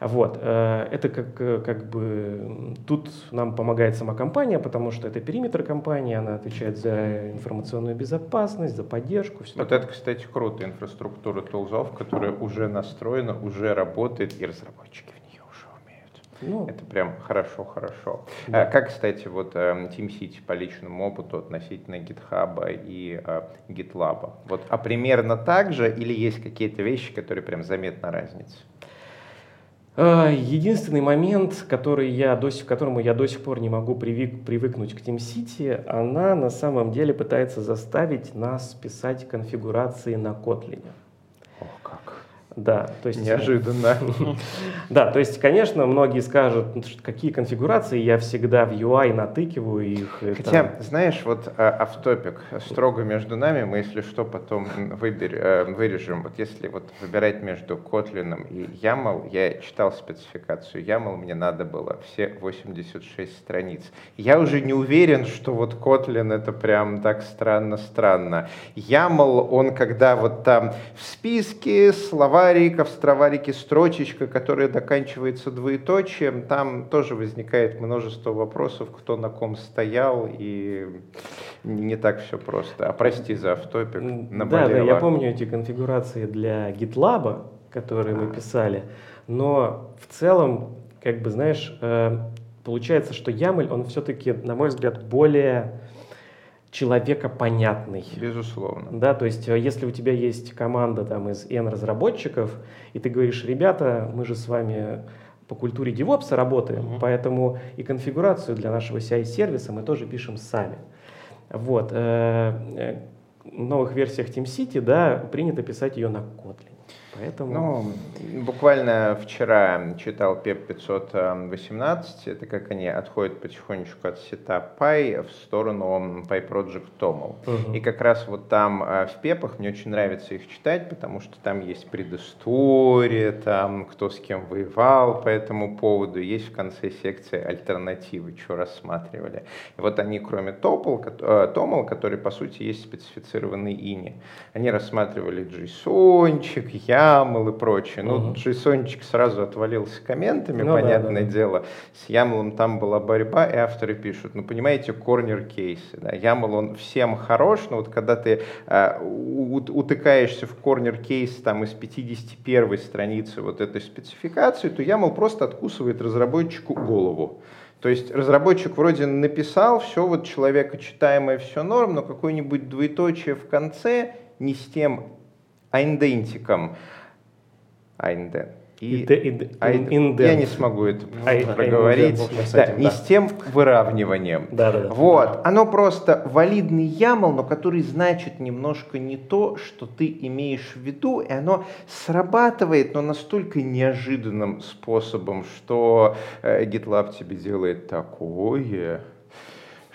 Вот, э, это как, э, как бы, тут нам помогает сама компания, потому что это периметр компании, она отвечает за информационную безопасность, за поддержку. Все вот такое. это, кстати, круто, инфраструктура тулзов, которая уже настроена, уже работает, и разработчики ну, это прям хорошо-хорошо. Да. А, как, кстати, вот э, TeamCity по личному опыту относительно GitHub и э, GitLab? Вот, а примерно так же или есть какие-то вещи, которые прям заметна разница? А, единственный момент, который я до, к которому я до сих пор не могу привык, привыкнуть к TeamCity, она на самом деле пытается заставить нас писать конфигурации на Kotlin. Да, то есть... Неожиданно. Да, то есть, конечно, многие скажут, «Ну, какие конфигурации, я всегда в UI натыкиваю их. Хотя, знаешь, вот а, автопик, строго между нами, мы, если что, потом э, вырежем. Вот если вот выбирать между Kotlin и YAML, я читал спецификацию YAML, мне надо было все 86 страниц. Я уже не уверен, что вот Kotlin это прям так странно-странно. YAML, он когда вот там в списке слова словарик, а в словарике строчечка, которая заканчивается двоеточием, там тоже возникает множество вопросов, кто на ком стоял, и не так все просто. А прости за автопик, Да, да, я помню эти конфигурации для GitLab, которые мы писали, но в целом, как бы, знаешь, э, получается, что YAML, он все-таки, на мой взгляд, более человека понятный. Безусловно. Да, то есть э, если у тебя есть команда там из N разработчиков, и ты говоришь, ребята, мы же с вами по культуре DevOps работаем, uh-huh. поэтому и конфигурацию для нашего CI-сервиса мы тоже пишем сами. Вот. Э, э, в новых версиях TeamCity, да, принято писать ее на Kotlin. Поэтому... Ну, буквально вчера читал PEP 518, это как они отходят потихонечку от сета Py в сторону PyProject Toml. Угу. И как раз вот там э, в пепах мне очень нравится их читать, потому что там есть предыстория, там кто с кем воевал по этому поводу, есть в конце секции альтернативы, что рассматривали. И вот они, кроме Toml, Toml который по сути есть специфицированный ини, они рассматривали JSON, я YAML и прочее. Ну, угу. JSON сразу отвалился комментами, ну, понятное да, да. дело. С YAML там была борьба, и авторы пишут, ну, понимаете, корнер-кейсы. Да? YAML, он всем хорош, но вот когда ты э, утыкаешься в корнер-кейс там из 51 страницы вот этой спецификации, то YAML просто откусывает разработчику голову. То есть разработчик вроде написал, все вот человека читаемое, все норм, но какое-нибудь двоеточие в конце не с тем айндентиком, Айнден. И, и, и, я не смогу это I, проговорить. I, да, этим, не да. с тем выравниванием. Да, да, да. Вот. Оно просто валидный ямл, но который значит немножко не то, что ты имеешь в виду, и оно срабатывает, но настолько неожиданным способом, что э, GitLab тебе делает такое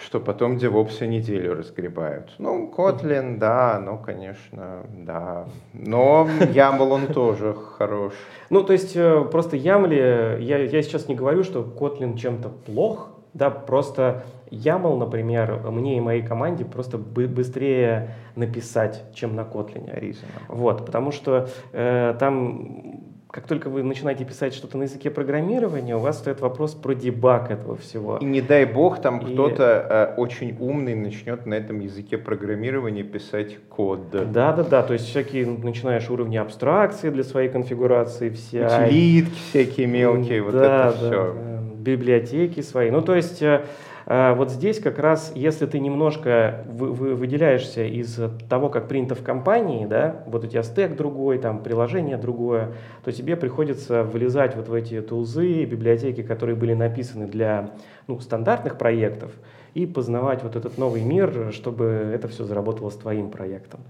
что потом девопсы неделю разгребают. Ну, Kotlin, да, ну, конечно, да. Но YAML он тоже хорош. Ну, то есть э, просто YAML, я, я сейчас не говорю, что Kotlin чем-то плох, да, просто YAML, например, мне и моей команде просто быстрее написать, чем на Kotlin. Reasonable. Вот, потому что э, там как только вы начинаете писать что-то на языке программирования, у вас стоит вопрос про дебаг этого всего. И не дай бог там и... кто-то э, очень умный начнет на этом языке программирования писать код. Да, да, да. То есть всякие начинаешь уровни абстракции для своей конфигурации, все. Утилитки всякие мелкие, вот да, это да, все. Да. Библиотеки свои. Ну, то есть э, вот здесь как раз, если ты немножко выделяешься из того, как принято в компании, да, вот у тебя стек другой, там приложение другое, то тебе приходится вылезать вот в эти тулзы, библиотеки, которые были написаны для ну, стандартных проектов, и познавать вот этот новый мир, чтобы это все заработало с твоим проектом.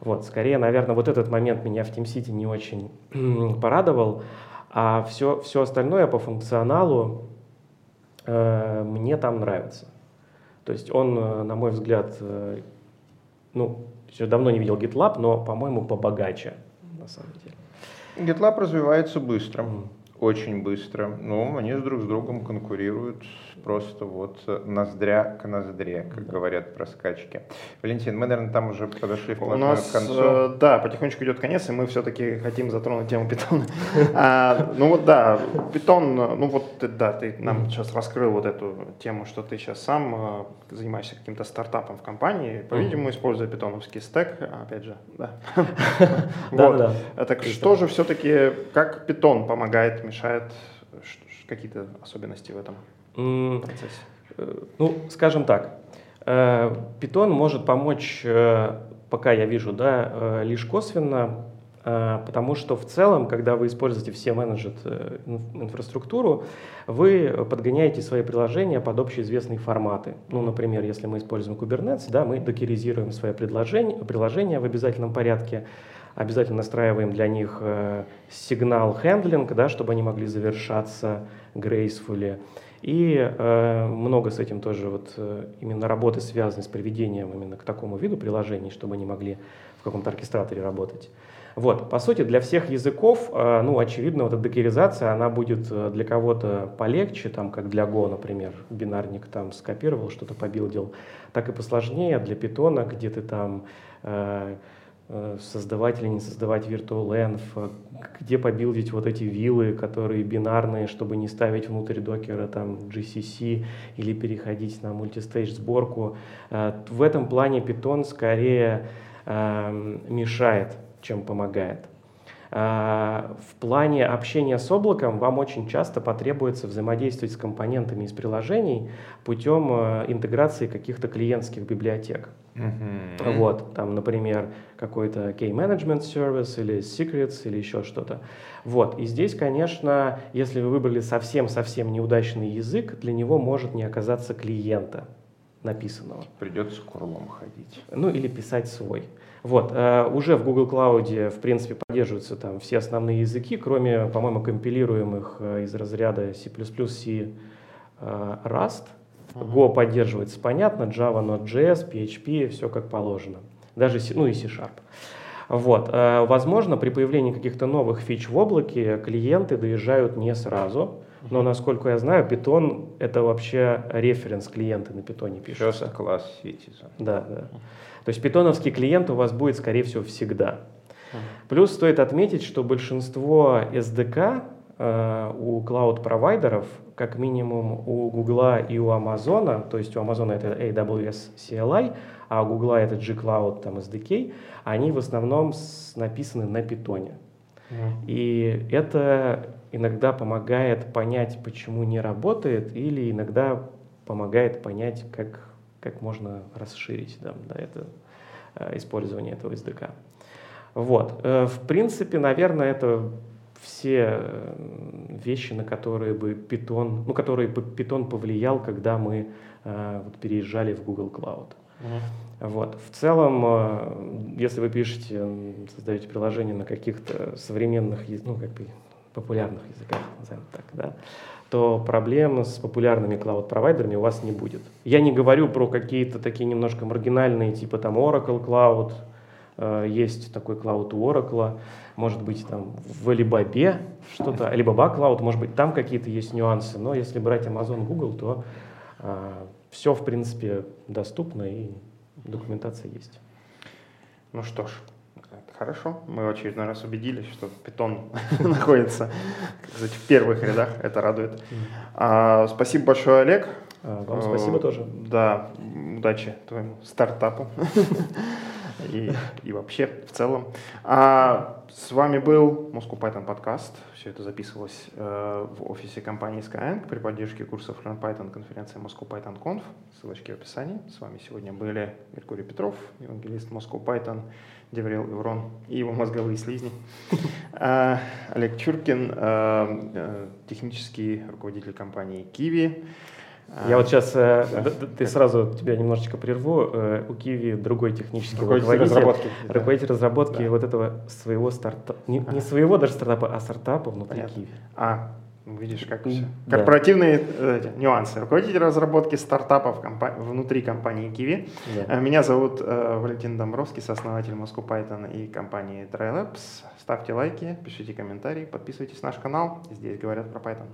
Вот, скорее, наверное, вот этот момент меня в TeamCity не очень порадовал, а все, все остальное по функционалу, мне там нравится. То есть он, э, на мой взгляд, э, ну, еще давно не видел GitLab, но, по-моему, побогаче, на самом деле. GitLab развивается быстро, mm. очень быстро. Ну, они друг с другом конкурируют просто вот ноздря к ноздре, как да. говорят про скачки. Валентин, мы, наверное, там уже подошли У нас, к концу. Э, да, потихонечку идет конец, и мы все-таки хотим затронуть тему питона. а, ну вот да, питон, ну вот да, ты нам сейчас раскрыл вот эту тему, что ты сейчас сам э, занимаешься каким-то стартапом в компании, по-видимому, используя питоновский стек, опять же, да. Вот. Так что же все-таки, как питон помогает, мешает, какие-то особенности в этом? Процессе? Э, ну, скажем так, Python э, может помочь, э, пока я вижу, да, лишь косвенно, потому что в целом, когда вы используете все менеджет инфраструктуру, вы подгоняете свои приложения под общеизвестные форматы. Ну, например, если мы используем Kubernetes, да, мы докеризируем свои приложения, приложения в обязательном порядке, обязательно настраиваем для них сигнал хендлинг, да, чтобы они могли завершаться gracefully. И э, много с этим тоже вот э, именно работы связаны с приведением именно к такому виду приложений, чтобы они могли в каком-то оркестраторе работать. Вот, по сути, для всех языков, э, ну, очевидно, вот эта декеризация, она будет э, для кого-то полегче, там, как для Go, например, бинарник там скопировал, что-то побилдил, так и посложнее для питона, где ты там Э, создавать или не создавать virtualenv, где побилдить вот эти виллы, которые бинарные, чтобы не ставить внутрь докера там GCC или переходить на мультистейдж сборку. Э, в этом плане Python скорее эм, мешает, чем помогает. Э, в плане общения с облаком вам очень часто потребуется взаимодействовать с компонентами из приложений путем интеграции каких-то клиентских библиотек. Uh-huh. Вот, там, например, какой-то key management service или secrets или еще что-то. Вот, и здесь, конечно, если вы выбрали совсем-совсем неудачный язык, для него может не оказаться клиента написанного. Придется курлом ходить. Ну, или писать свой. Вот, э, уже в Google Cloud, в принципе, поддерживаются там все основные языки, кроме, по-моему, компилируемых э, из разряда C++, C, э, Rust – Go поддерживается, понятно, Java, Node.js, PHP, все как положено. Даже, ну и C-Sharp. Вот. Э, возможно, при появлении каких-то новых фич в облаке клиенты доезжают не сразу, но, насколько я знаю, Python — это вообще референс клиенты на питоне пишутся. First class citizen. Да, да. То есть питоновский клиент у вас будет, скорее всего, всегда. Плюс стоит отметить, что большинство SDK у клауд-провайдеров, как минимум у Гугла и у Амазона, то есть у Амазона это AWS CLI, а у Гугла это G-Cloud там, SDK, они в основном с, написаны на питоне. Mm. И это иногда помогает понять, почему не работает, или иногда помогает понять, как, как можно расширить да, да, это, э, использование этого SDK. Вот. Э, в принципе, наверное, это все вещи, на которые бы Python, ну, которые бы Python повлиял, когда мы э, вот, переезжали в Google Cloud. Uh-huh. Вот. В целом, э, если вы пишете, создаете приложение на каких-то современных, ну, как бы популярных языках, назовем так, да, то проблем с популярными клауд-провайдерами у вас не будет. Я не говорю про какие-то такие немножко маргинальные, типа там Oracle Cloud, есть такой клауд у Oracle, может быть там в Alibaba что-то, Alibaba Cloud, может быть там какие-то есть нюансы, но если брать Amazon, Google, то э, все в принципе доступно и документация есть. Ну что ж, Хорошо, мы в очередной раз убедились, что питон находится в первых рядах, это радует. А, спасибо большое, Олег. А, вам спасибо тоже. Да, удачи твоему стартапу и, и вообще в целом. А, с вами был Moscow Python подкаст. Все это записывалось э, в офисе компании Skyeng при поддержке курсов Learn Python конференции Moscow Python Conf. Ссылочки в описании. С вами сегодня были Меркурий Петров, евангелист Moscow Python, Деврел Иврон и его мозговые слизни. А, Олег Чуркин, э, э, технический руководитель компании Kiwi. Я вот сейчас, э, да. ты сразу тебя немножечко прерву. Э, у Киви другой технический руководитель разработки. Руководитель да. разработки да. вот этого своего стартапа, не, не своего даже стартапа, а стартапа внутри Понятно. Киви. А, видишь, как все. Да. Корпоративные э, нюансы. Руководитель разработки стартапов компа- внутри компании Kiwi. Да. Э, меня зовут э, Валентин Домбровский, сооснователь Moscow Python и компании TryLabs. Ставьте лайки, пишите комментарии, подписывайтесь на наш канал. Здесь говорят про Python.